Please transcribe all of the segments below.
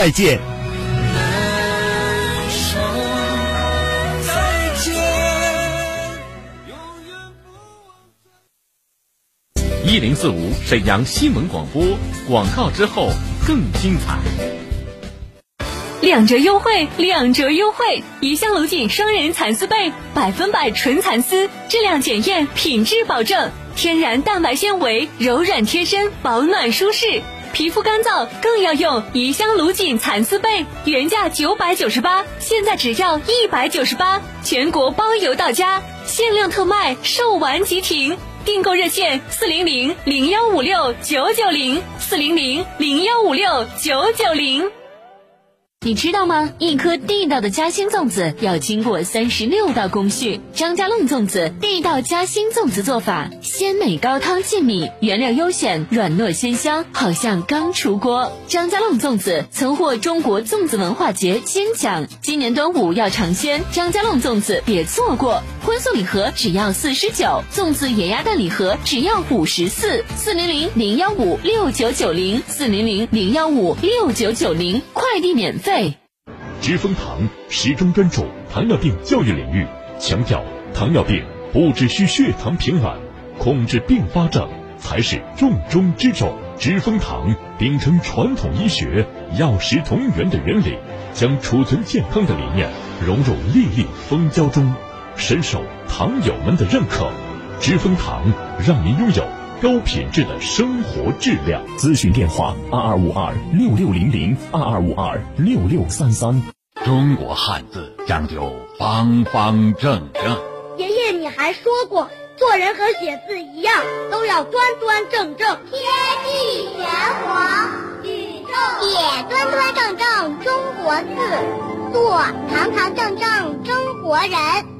再见。一零四五沈阳新闻广播广告之后更精彩。两折优惠，两折优惠！怡香庐锦双人蚕丝被，百分百纯蚕丝，质量检验，品质保证，天然蛋白纤维，柔软贴身，保暖舒适。皮肤干燥更要用怡香庐锦蚕丝被，原价九百九十八，现在只要一百九十八，全国包邮到家，限量特卖，售完即停。订购热线：四零零零幺五六九九零，四零零零幺五六九九零。你知道吗？一颗地道的嘉兴粽子要经过三十六道工序。张家弄粽子地道嘉兴粽子做法：鲜美高汤浸米，原料优选，软糯鲜香，好像刚出锅。张家弄粽子曾获中国粽子文化节金奖。今年端午要尝鲜，张家弄粽子别错过。荤素礼盒只要四十九，粽子野鸭蛋礼盒只要五十四。四零零零幺五六九九零，四零零零幺五六九九零，快递免费。知蜂堂始终专注糖尿病教育领域，强调糖尿病不只需血糖平稳，控制并发症才是重中之重。知蜂堂秉承传统医学药食同源的原理，将储存健康的理念融入粒粒蜂胶中，深受糖友们的认可。知蜂堂让您拥有高品质的生活质量。咨询电话：二二五二六六零零二二五二六六三三。中国汉字讲究方方正正。爷爷，你还说过，做人和写字一样，都要端端正正。天地玄黄，宇宙写端端正正中国字，做堂堂正正中国人。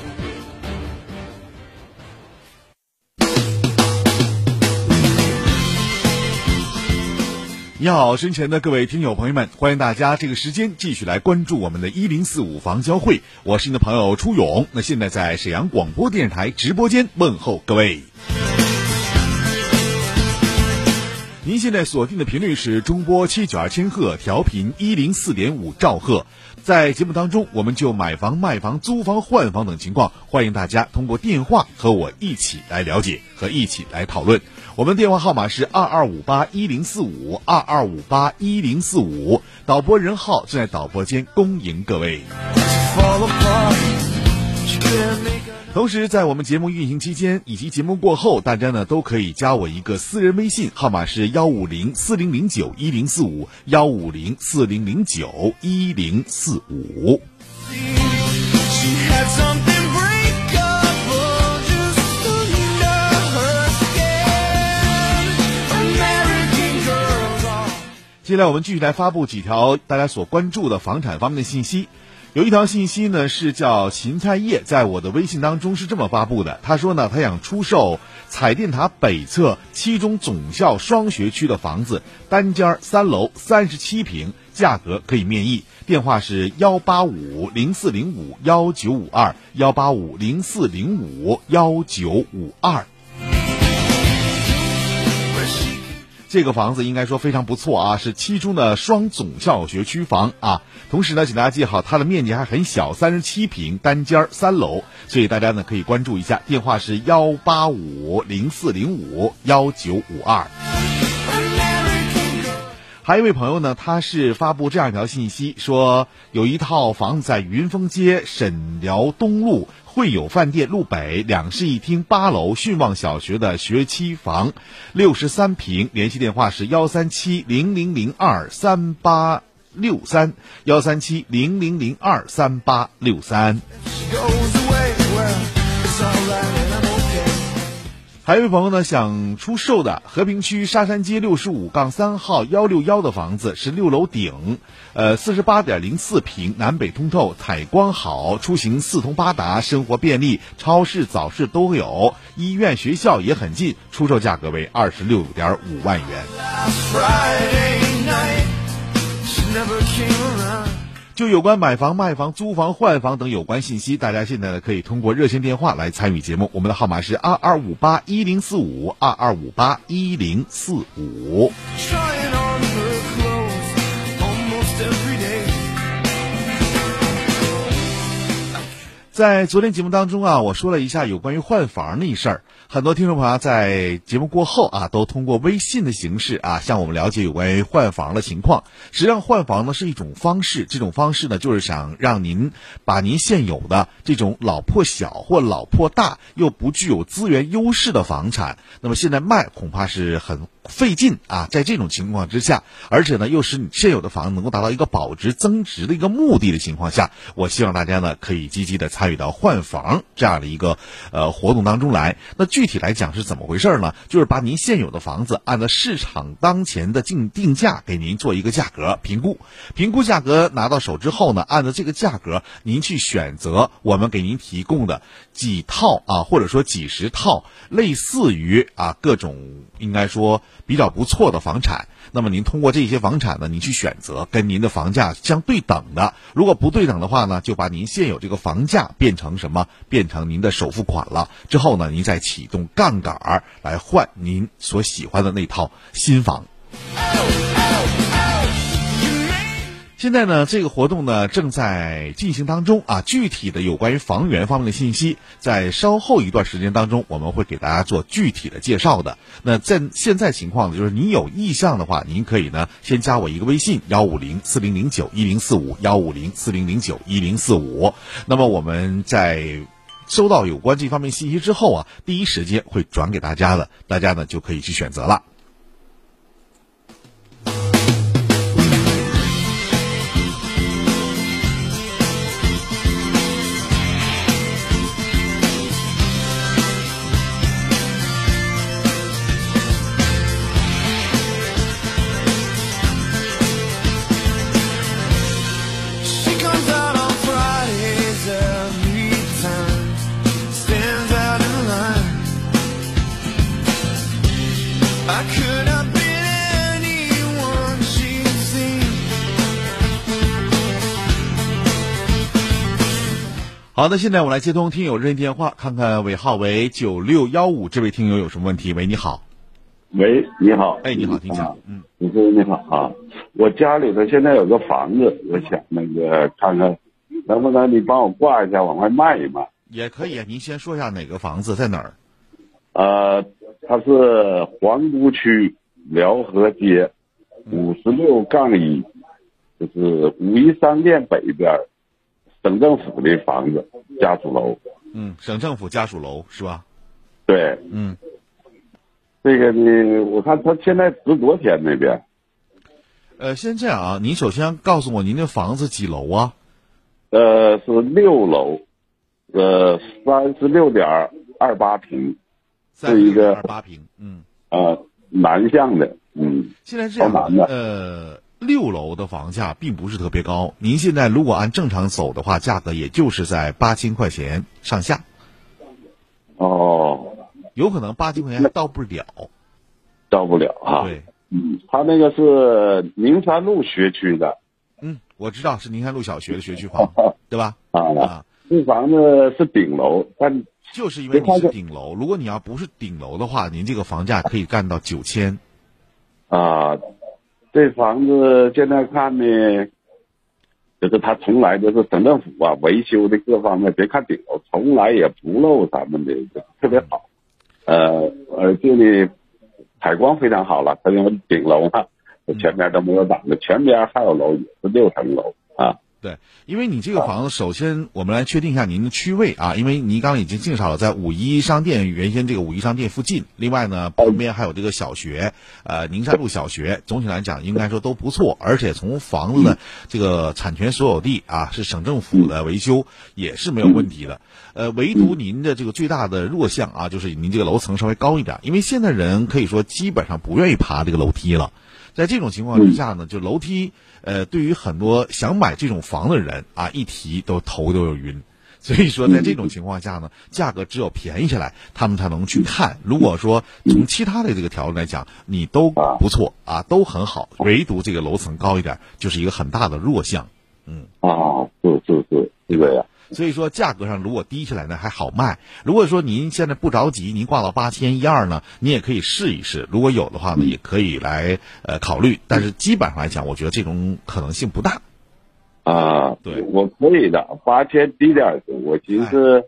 你好，身前的各位听友朋友们，欢迎大家这个时间继续来关注我们的“一零四五房交会”，我是你的朋友初勇。那现在在沈阳广播电视台直播间问候各位。您现在锁定的频率是中波七九二千赫，调频一零四点五兆赫。在节目当中，我们就买房、卖房、租房、换房等情况，欢迎大家通过电话和我一起来了解和一起来讨论。我们电话号码是二二五八一零四五二二五八一零四五，导播任浩正在导播间恭迎各位。同时，在我们节目运行期间以及节目过后，大家呢都可以加我一个私人微信，号码是幺五零四零零九一零四五幺五零四零零九一零四五。接下来我们继续来发布几条大家所关注的房产方面的信息。有一条信息呢是叫芹菜叶，在我的微信当中是这么发布的。他说呢，他想出售彩电塔北侧七中总校双学区的房子，单间三楼，三十七平，价格可以面议。电话是幺八五零四零五幺九五二幺八五零四零五幺九五二。这个房子应该说非常不错啊，是七中的双总校学区房啊。同时呢，请大家记好，它的面积还很小，三十七平，单间三楼，所以大家呢可以关注一下。电话是幺八五零四零五幺九五二。还有一位朋友呢，他是发布这样一条信息，说有一套房子在云峰街沈辽东路汇友饭店路北两室一厅八楼训旺小学的学区房，六十三平，联系电话是幺三七零零零二三八六三幺三七零零零二三八六三。还有一位朋友呢，想出售的和平区沙山街六十五杠三号幺六幺的房子是六楼顶，呃，四十八点零四平，南北通透，采光好，出行四通八达，生活便利，超市、早市都有，医院、学校也很近，出售价格为二十六点五万元。就有关买房、卖房、租房、换房等有关信息，大家现在呢可以通过热线电话来参与节目。我们的号码是二二五八一零四五二二五八一零四五。在昨天节目当中啊，我说了一下有关于换房那事儿，很多听众朋友在节目过后啊，都通过微信的形式啊，向我们了解有关于换房的情况。实际上，换房呢是一种方式，这种方式呢就是想让您把您现有的这种老破小或老破大又不具有资源优势的房产，那么现在卖恐怕是很。费劲啊，在这种情况之下，而且呢，又使你现有的房子能够达到一个保值增值的一个目的的情况下，我希望大家呢可以积极的参与到换房这样的一个呃活动当中来。那具具体来讲是怎么回事呢？就是把您现有的房子按照市场当前的定定价给您做一个价格评估，评估价格拿到手之后呢，按照这个价格您去选择我们给您提供的几套啊，或者说几十套类似于啊各种应该说。比较不错的房产，那么您通过这些房产呢，您去选择跟您的房价相对等的。如果不对等的话呢，就把您现有这个房价变成什么？变成您的首付款了。之后呢，您再启动杠杆儿来换您所喜欢的那套新房。现在呢，这个活动呢正在进行当中啊。具体的有关于房源方面的信息，在稍后一段时间当中，我们会给大家做具体的介绍的。那在现在情况呢，就是您有意向的话，您可以呢先加我一个微信：幺五零四零零九一零四五幺五零四零零九一零四五。那么我们在收到有关这方面信息之后啊，第一时间会转给大家的，大家呢就可以去选择了。好的，现在我来接通听友热线电话，看看尾号为九六幺五这位听友有什么问题？喂，你好。喂，你好。哎，你好，听讲。嗯，主持人你好啊，我家里头现在有个房子，我想那个看看，能不能你帮我挂一下，往外卖一卖？也可以，您先说一下哪个房子在哪儿？呃，它是皇姑区辽河街五十六杠一，就是五一商店北边。省政府的房子，家属楼。嗯，省政府家属楼是吧？对。嗯。这个呢，我看他现在值多少钱那边？呃，先这样啊，您首先告诉我您的房子几楼啊？呃，是六楼，呃，三十六点二八平，是一个二八平，嗯。呃，南向的，嗯。现在这样，呃。六楼的房价并不是特别高，您现在如果按正常走的话，价格也就是在八千块钱上下。哦，有可能八千块钱到不了，到不了哈。对，嗯，他那个是宁山路学区的。嗯，我知道是宁山路小学的学区房，对吧？啊，这房子是顶楼，但就是因为你是顶楼，如果你要不是顶楼的话，您这个房价可以干到九千。啊。这房子现在看呢，就是他从来都是省政府啊维修的各方面，别看顶楼，从来也不漏咱们的，特别好。呃，而且呢，采光非常好了，它因为顶楼嘛，前面都没有挡着，前边还有楼，也是六层楼啊。对，因为你这个房子，首先我们来确定一下您的区位啊，因为您刚刚已经介绍了在五一商店原先这个五一商店附近，另外呢旁边还有这个小学，呃宁山路小学，总体来讲应该说都不错，而且从房子的这个产权所有地啊是省政府的维修也是没有问题的，呃唯独您的这个最大的弱项啊就是您这个楼层稍微高一点，因为现在人可以说基本上不愿意爬这个楼梯了。在这种情况之下呢，就楼梯，呃，对于很多想买这种房的人啊，一提都头都有晕。所以说，在这种情况下呢，价格只有便宜下来，他们才能去看。如果说从其他的这个条件来讲，你都不错啊，都很好，唯独这个楼层高一点，就是一个很大的弱项。嗯，啊，是是是，这个呀。所以说价格上如果低下来呢还好卖。如果说您现在不着急，您挂到八千一二呢，你也可以试一试。如果有的话呢，也可以来呃考虑。但是基本上来讲，我觉得这种可能性不大。啊，对，我可以的，八千低点我寻思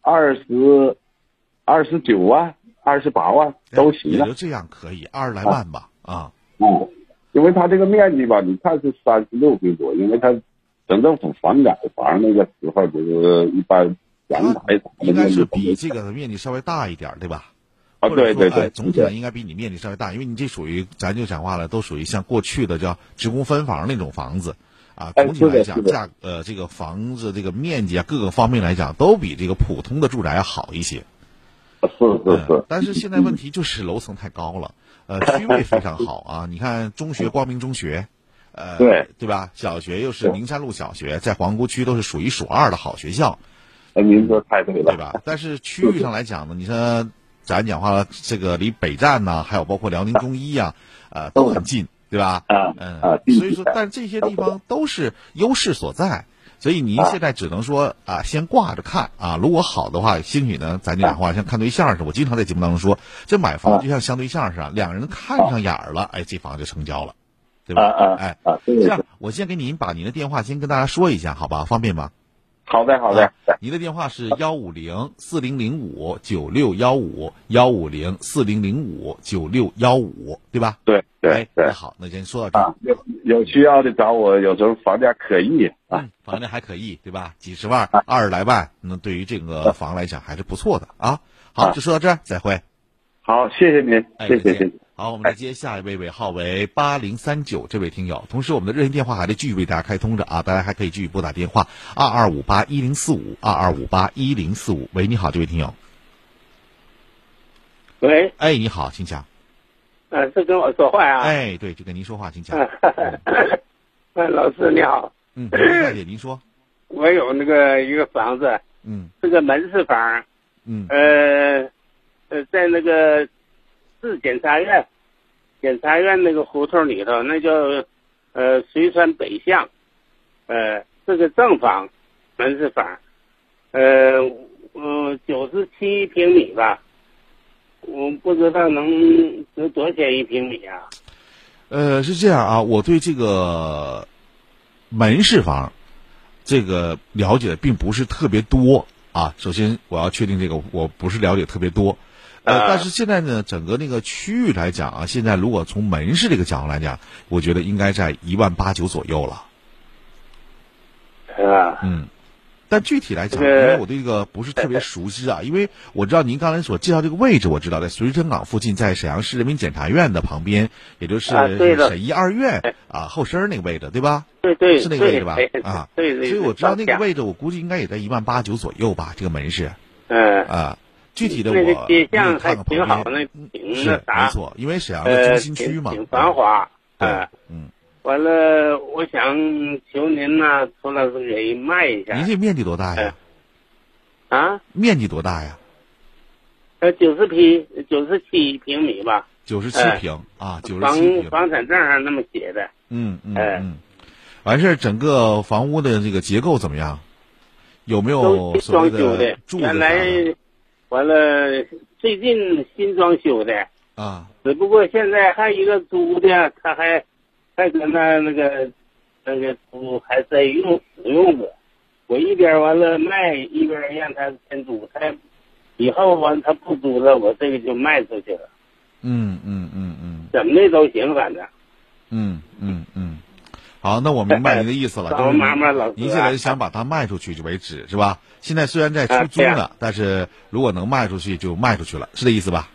二十二十九万、二十八万都行。也就这样可以，二十来万吧。啊，嗯，因为它这个面积吧，你看是三十六平多，因为它。省政府房改房那个时候就是一般阳台，应该是比这个面积稍微大一点，对吧？啊，对对对，总体上应该比你面积稍微大，因为你这属于咱就讲话了，都属于像过去的叫职工分房那种房子啊。总体来讲，价呃这个房子这个面积啊各个方面来讲，都比这个普通的住宅要好一些。是是是。但是现在问题就是楼层太高了，呃，区位非常好啊。你看中学光明中学。呃，对对吧？小学又是宁山路小学，在皇姑区都是数一数二的好学校。哎，您说太对了，对吧？但是区域上来讲呢，你说咱讲话了，这个离北站呢，还有包括辽宁中医呀，呃，都很近，对吧？啊，嗯啊，所以说，但这些地方都是优势所在，所以您现在只能说啊，先挂着看啊。如果好的话，兴许呢，咱讲话像看对象似的。我经常在节目当中说，这买房就像相对象似的，两个人看上眼儿了，哎，这房就成交了。对吧？哎啊，这样，我先给您把您的电话先跟大家说一下，好吧？方便吗？好的，好的。您的电话是幺五零四零零五九六幺五幺五零四零零五九六幺五，对吧？对对对。好，那先说到这。有有需要的找我，有时候房价可以啊，房价还可以，对吧？几十万、二十来万，那对于这个房来讲还是不错的啊。好，就说到这儿，再会。好，谢谢您，谢谢谢谢。好，我们来接下一位尾号为八零三九这位听友，同时我们的热线电话还在继续为大家开通着啊，大家还可以继续拨打电话二二五八一零四五二二五八一零四五。喂，你好，这位听友。喂，哎，你好，请讲。呃，是跟我说话啊？哎，对，就跟您说话，请讲。哎，老师你好。嗯，大姐您说。我有那个一个房子，嗯，是个门市房，嗯，呃，呃，在那个市检察院。检察院那个胡同里头，那叫呃随川北巷，呃是个正房，门市房，呃嗯九十七平米吧，我不知道能值多少钱一平米啊？呃是这样啊，我对这个门市房这个了解并不是特别多啊。首先我要确定这个，我不是了解特别多。呃，但是现在呢，整个那个区域来讲啊，现在如果从门市这个角度来讲，我觉得应该在一万八九左右了。是吧，嗯，但具体来讲，因为我对这个不是特别熟悉啊，因为我知道您刚才所介绍这个位置，我知道在绥春港附近，在沈阳市人民检察院的旁边，也就是沈一二院啊后身那个位置，对吧？对对，是那个位置吧？啊，对对。所以我知道那个位置，我估计应该也在一万八九左右吧，这个门市。嗯啊。具体的我那个街巷还挺好，那挺那啥，没错，因为沈阳的中心区嘛，挺繁华。对，嗯，完了，我想求您呢，涂老师给卖一下。您这面积多大呀？啊？面积多大呀？呃，九十平，九十七平米吧。九十七平啊，九十七平。房房产证上那么写的。嗯嗯嗯。完事儿，整个房屋的这个结构怎么样？有没有所谓的住原来？完了，最近新装修的啊，只不过现在还一个租的，他还还搁那那个那个租还在用使用着。我一边完了卖，一边让他先租，他以后完他不租了，我这个就卖出去了。嗯嗯嗯嗯，怎么的都行，反正。嗯嗯嗯，好，那我明白您的意思了，就是您现在想把它卖出去就为止，是吧？现在虽然在出租呢，但是如果能卖出去就卖出去了，是这意思吧？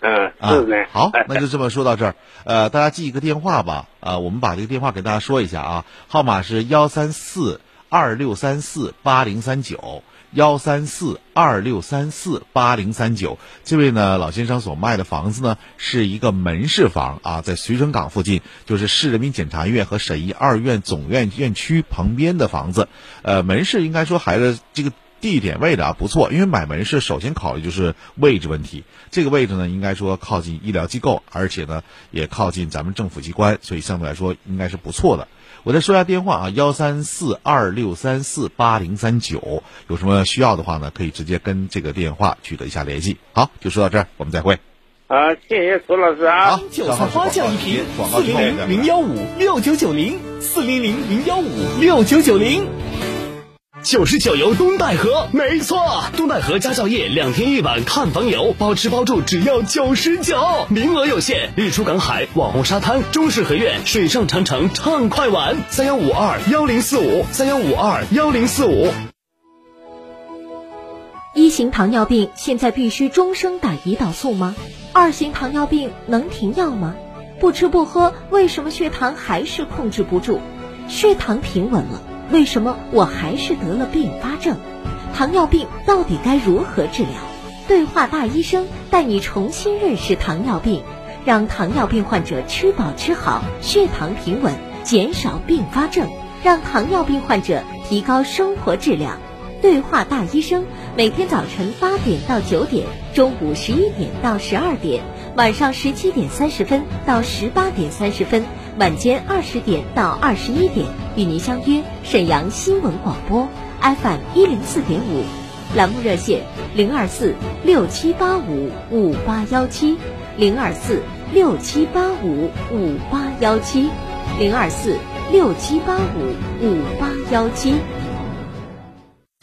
嗯，是的。好，那就这么说到这儿。呃，大家记一个电话吧。啊，我们把这个电话给大家说一下啊，号码是幺三四二六三四八零三九。幺三四二六三四八零三九，这位呢老先生所卖的房子呢是一个门市房啊，在绥城港附近，就是市人民检察院和沈医二院总院院区旁边的房子。呃，门市应该说还是这个地点位的啊不错，因为买门市首先考虑就是位置问题。这个位置呢应该说靠近医疗机构，而且呢也靠近咱们政府机关，所以相对来说应该是不错的。我再说一下电话啊，幺三四二六三四八零三九，有什么需要的话呢，可以直接跟这个电话取得一下联系。好，就说到这儿，我们再会。啊，谢谢楚老师啊。好，韭菜花酱一瓶，四零零零幺五六九九零，四零零零幺五六九九零。九十九游东戴河，没错，东戴河家教业两天一晚看房游，包吃包住只要九十九，名额有限。日出赶海，网红沙滩，中式合院，水上长城畅快玩。三幺五二幺零四五，三幺五二幺零四五。一型糖尿病现在必须终生打胰岛素吗？二型糖尿病能停药吗？不吃不喝，为什么血糖还是控制不住？血糖平稳了。为什么我还是得了并发症？糖尿病到底该如何治疗？对话大医生带你重新认识糖尿病，让糖尿病患者吃饱吃好，血糖平稳，减少并发症，让糖尿病患者提高生活质量。对话大医生每天早晨八点到九点，中午十一点到十二点，晚上十七点三十分到十八点三十分。晚间二十点到二十一点，与您相约沈阳新闻广播 FM 一零四点五，栏目热线零二四六七八五五八幺七零二四六七八五五八幺七零二四六七八五五八幺七。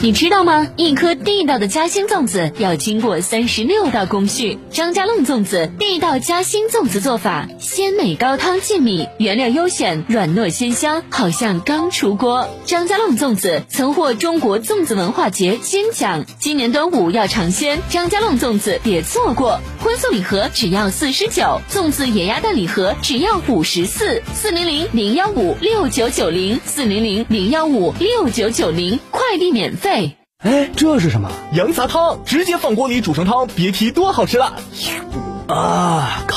你知道吗？一颗地道的嘉兴粽子要经过三十六道工序。张家弄粽子地道嘉兴粽子做法：鲜美高汤浸米，原料优选，软糯鲜香，好像刚出锅。张家弄粽子曾获中国粽子文化节金奖。今年端午要尝鲜，张家弄粽子别错过。荤素礼盒只要四十九，粽子野鸭蛋礼盒只要五十四。四零零零幺五六九九零，四零零零幺五六九九零，快递免费。哎，这是什么？羊杂汤，直接放锅里煮成汤，别提多好吃了。啊，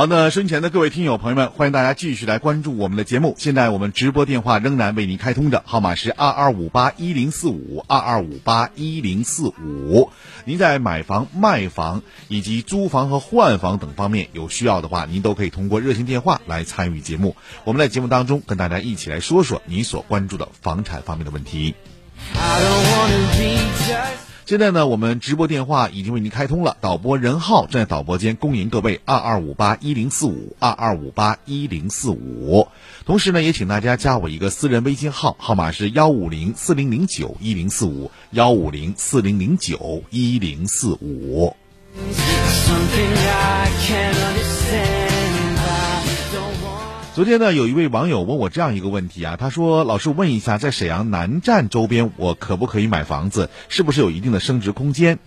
好，那身前的各位听友朋友们，欢迎大家继续来关注我们的节目。现在我们直播电话仍然为您开通着，号码是二二五八一零四五二二五八一零四五。您在买房、卖房以及租房和换房等方面有需要的话，您都可以通过热线电话来参与节目。我们在节目当中跟大家一起来说说你所关注的房产方面的问题。现在呢，我们直播电话已经为您开通了，导播任浩正在导播间恭迎各位二二五八一零四五二二五八一零四五。同时呢，也请大家加我一个私人微信号，号码是幺五零四零零九一零四五幺五零四零零九一零四五。昨天呢，有一位网友问我这样一个问题啊，他说：“老师，问一下，在沈阳南站周边，我可不可以买房子？是不是有一定的升值空间？”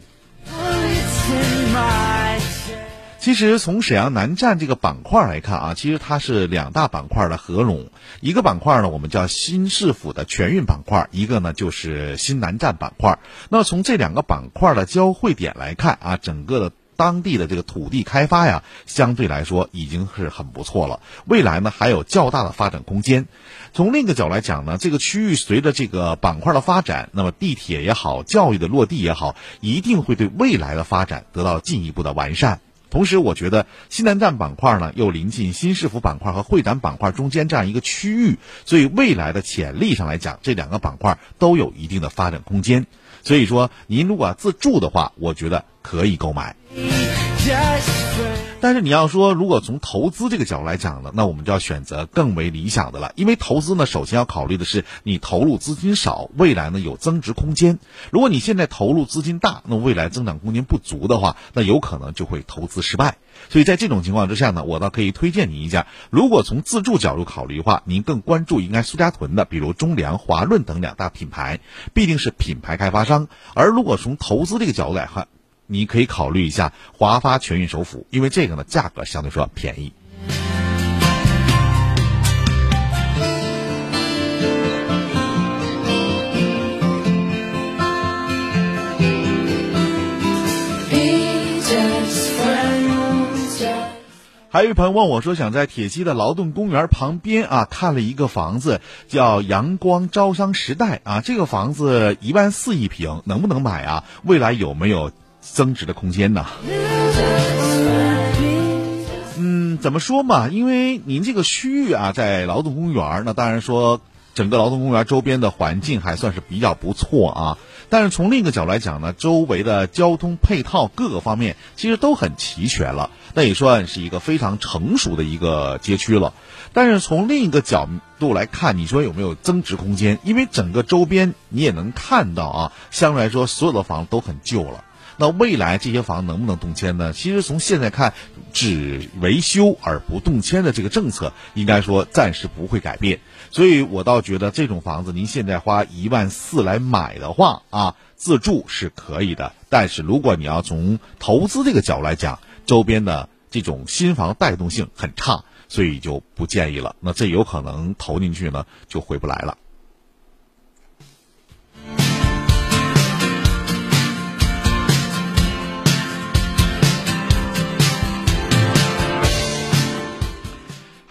其实从沈阳南站这个板块来看啊，其实它是两大板块的合拢。一个板块呢，我们叫新市府的全运板块；一个呢，就是新南站板块。那从这两个板块的交汇点来看啊，整个的当地的这个土地开发呀，相对来说已经是很不错了。未来呢，还有较大的发展空间。从另一个角度来讲呢，这个区域随着这个板块的发展，那么地铁也好，教育的落地也好，一定会对未来的发展得到进一步的完善。同时，我觉得西南站板块呢又临近新市府板块和会展板块中间这样一个区域，所以未来的潜力上来讲，这两个板块都有一定的发展空间。所以说，您如果自住的话，我觉得可以购买。但是你要说，如果从投资这个角度来讲呢，那我们就要选择更为理想的了。因为投资呢，首先要考虑的是你投入资金少，未来呢有增值空间。如果你现在投入资金大，那未来增长空间不足的话，那有可能就会投资失败。所以在这种情况之下呢，我倒可以推荐您一下。如果从自住角度考虑的话，您更关注应该苏家屯的，比如中粮、华润等两大品牌，必定是品牌开发商。而如果从投资这个角度来看，你可以考虑一下华发全运首府，因为这个呢价格相对说便宜。还有一朋友问我说，想在铁西的劳动公园旁边啊看了一个房子，叫阳光招商时代啊，这个房子一万四一平，能不能买啊？未来有没有？增值的空间呢？嗯，怎么说嘛？因为您这个区域啊，在劳动公园，那当然说整个劳动公园周边的环境还算是比较不错啊。但是从另一个角度来讲呢，周围的交通配套各个方面其实都很齐全了，那也算是一个非常成熟的一个街区了。但是从另一个角度来看，你说有没有增值空间？因为整个周边你也能看到啊，相对来说所有的房都很旧了。那未来这些房能不能动迁呢？其实从现在看，只维修而不动迁的这个政策，应该说暂时不会改变。所以我倒觉得这种房子，您现在花一万四来买的话啊，自住是可以的。但是如果你要从投资这个角度来讲，周边的这种新房带动性很差，所以就不建议了。那这有可能投进去呢，就回不来了。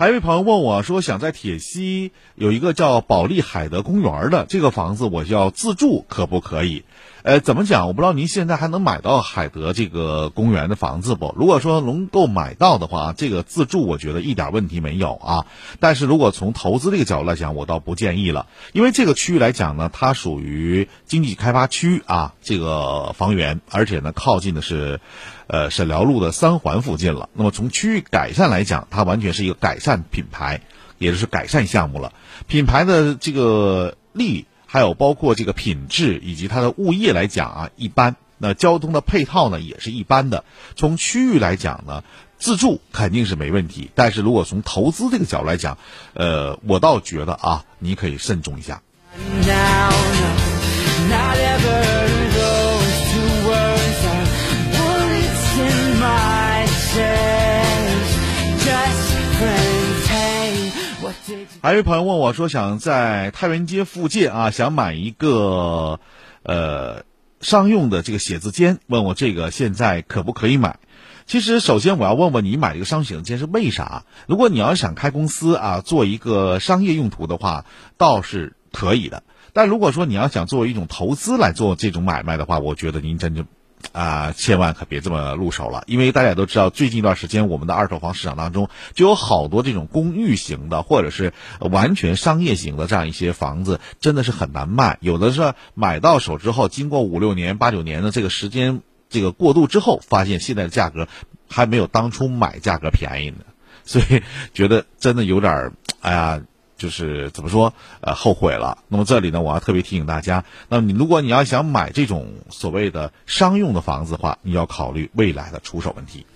还有一位朋友问我说，想在铁西有一个叫保利海德公园的这个房子，我要自住可不可以？呃，怎么讲？我不知道您现在还能买到海德这个公园的房子不？如果说能够买到的话，这个自住我觉得一点问题没有啊。但是如果从投资这个角度来讲，我倒不建议了，因为这个区域来讲呢，它属于经济开发区啊，这个房源，而且呢靠近的是。呃，沈辽路的三环附近了。那么从区域改善来讲，它完全是一个改善品牌，也就是改善项目了。品牌的这个力，还有包括这个品质以及它的物业来讲啊，一般。那交通的配套呢，也是一般的。从区域来讲呢，自住肯定是没问题。但是如果从投资这个角度来讲，呃，我倒觉得啊，你可以慎重一下。还有朋友问我说，想在太原街附近啊，想买一个呃商用的这个写字间，问我这个现在可不可以买？其实，首先我要问问你，买这个商写字间是为啥？如果你要想开公司啊，做一个商业用途的话，倒是可以的。但如果说你要想作为一种投资来做这种买卖的话，我觉得您真就。啊，千万可别这么入手了，因为大家都知道，最近一段时间我们的二手房市场当中就有好多这种公寓型的，或者是完全商业型的这样一些房子，真的是很难卖。有的是买到手之后，经过五六年、八九年的这个时间这个过渡之后，发现现在的价格还没有当初买价格便宜呢，所以觉得真的有点儿哎呀。就是怎么说，呃，后悔了。那么这里呢，我要特别提醒大家，那么你如果你要想买这种所谓的商用的房子的话，你要考虑未来的出手问题。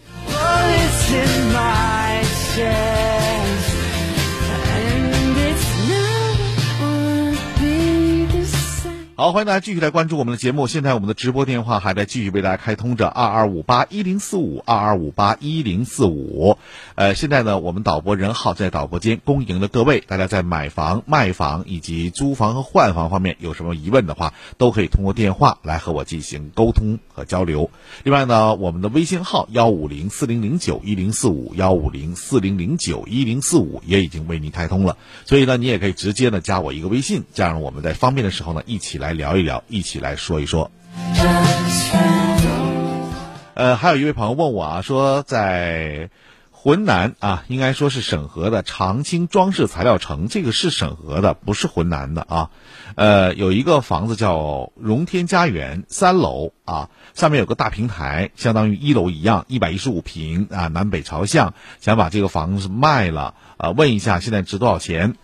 好，欢迎大家继续来关注我们的节目。现在我们的直播电话还在继续为大家开通着，二二五八一零四五，二二五八一零四五。呃，现在呢，我们导播任浩在导播间恭迎的各位，大家在买房、卖房以及租房和换房方面有什么疑问的话，都可以通过电话来和我进行沟通和交流。另外呢，我们的微信号幺五零四零零九一零四五，幺五零四零零九一零四五也已经为您开通了，所以呢，你也可以直接呢加我一个微信，这样我们在方便的时候呢，一起来。来聊一聊，一起来说一说。呃，还有一位朋友问我啊，说在浑南啊，应该说是审核的长青装饰材料城，这个是审核的，不是浑南的啊。呃，有一个房子叫荣天家园三楼啊，上面有个大平台，相当于一楼一样，一百一十五平啊，南北朝向，想把这个房子卖了啊，问一下现在值多少钱？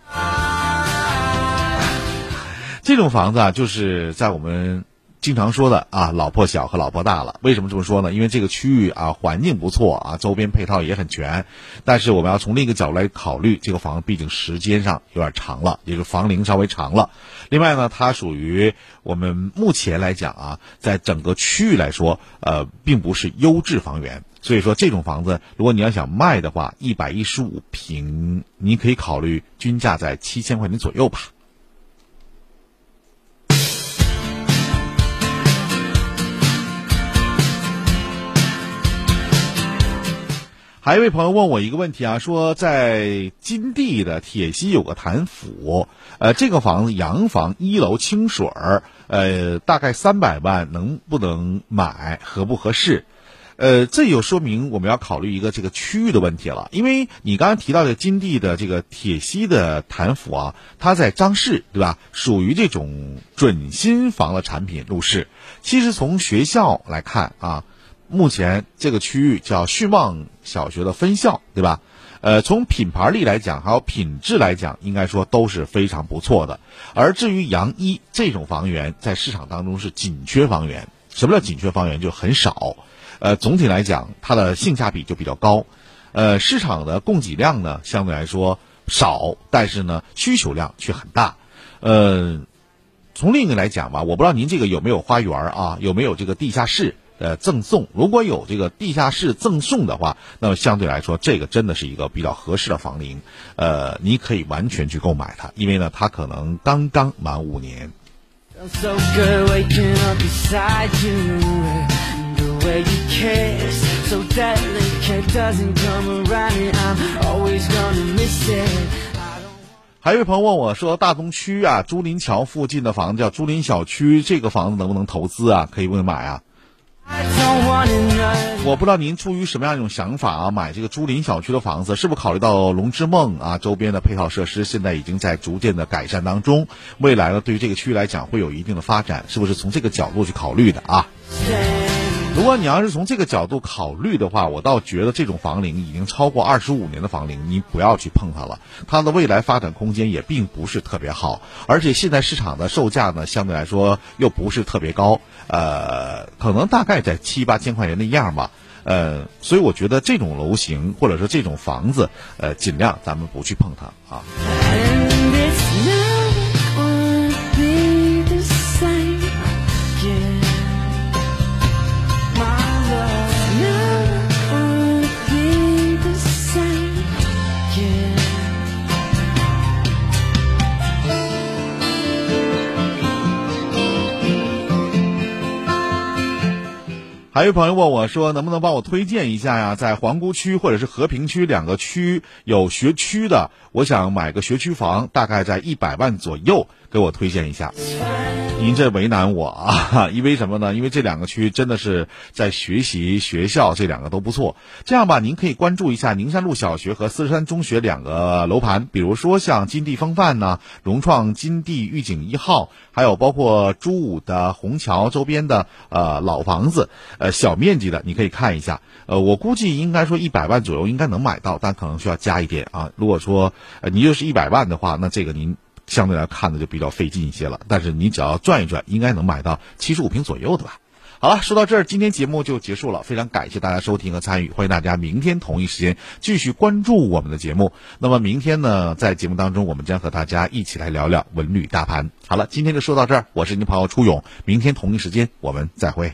这种房子啊，就是在我们经常说的啊，老破小和老破大了。为什么这么说呢？因为这个区域啊，环境不错啊，周边配套也很全。但是我们要从另一个角度来考虑，这个房子毕竟时间上有点长了，也就房龄稍微长了。另外呢，它属于我们目前来讲啊，在整个区域来说，呃，并不是优质房源。所以说，这种房子如果你要想卖的话，一百一十五平，你可以考虑均价在七千块钱左右吧。还有一位朋友问我一个问题啊，说在金地的铁西有个谭府，呃，这个房子洋房一楼清水儿，呃，大概三百万，能不能买，合不合适？呃，这就说明我们要考虑一个这个区域的问题了，因为你刚刚提到的金地的这个铁西的谭府啊，它在张市，对吧？属于这种准新房的产品入市。其实从学校来看啊。目前这个区域叫旭旺小学的分校，对吧？呃，从品牌力来讲，还有品质来讲，应该说都是非常不错的。而至于杨一这种房源，在市场当中是紧缺房源。什么叫紧缺房源？就很少。呃，总体来讲，它的性价比就比较高。呃，市场的供给量呢，相对来说少，但是呢，需求量却很大。呃，从另一个来讲吧，我不知道您这个有没有花园啊？有没有这个地下室？呃，赠送如果有这个地下室赠送的话，那么相对来说，这个真的是一个比较合适的房龄，呃，你可以完全去购买它，因为呢，它可能刚刚满五年。还有一位朋友问我说，大东区啊，朱林桥附近的房子叫朱林小区，这个房子能不能投资啊？可以不能买啊？我不知道您出于什么样一种想法啊，买这个朱林小区的房子，是不是考虑到龙之梦啊周边的配套设施现在已经在逐渐的改善当中，未来呢对于这个区域来讲会有一定的发展，是不是从这个角度去考虑的啊？如果你要是从这个角度考虑的话，我倒觉得这种房龄已经超过二十五年的房龄，你不要去碰它了。它的未来发展空间也并不是特别好，而且现在市场的售价呢，相对来说又不是特别高，呃，可能大概在七八千块钱的样吧，呃，所以我觉得这种楼型或者说这种房子，呃，尽量咱们不去碰它啊。还有朋友问我说，能不能帮我推荐一下呀？在皇姑区或者是和平区两个区有学区的，我想买个学区房，大概在一百万左右，给我推荐一下。您这为难我啊，因为什么呢？因为这两个区真的是在学习学校，这两个都不错。这样吧，您可以关注一下宁山路小学和四山中学两个楼盘，比如说像金地风范呢、融创金地御景一号，还有包括朱武的虹桥周边的呃老房子，呃小面积的，你可以看一下。呃，我估计应该说一百万左右应该能买到，但可能需要加一点啊。如果说呃你就是一百万的话，那这个您。相对来看的就比较费劲一些了，但是你只要转一转，应该能买到七十五平左右的吧。好了，说到这儿，今天节目就结束了，非常感谢大家收听和参与，欢迎大家明天同一时间继续关注我们的节目。那么明天呢，在节目当中，我们将和大家一起来聊聊文旅大盘。好了，今天就说到这儿，我是您朋友初勇，明天同一时间我们再会。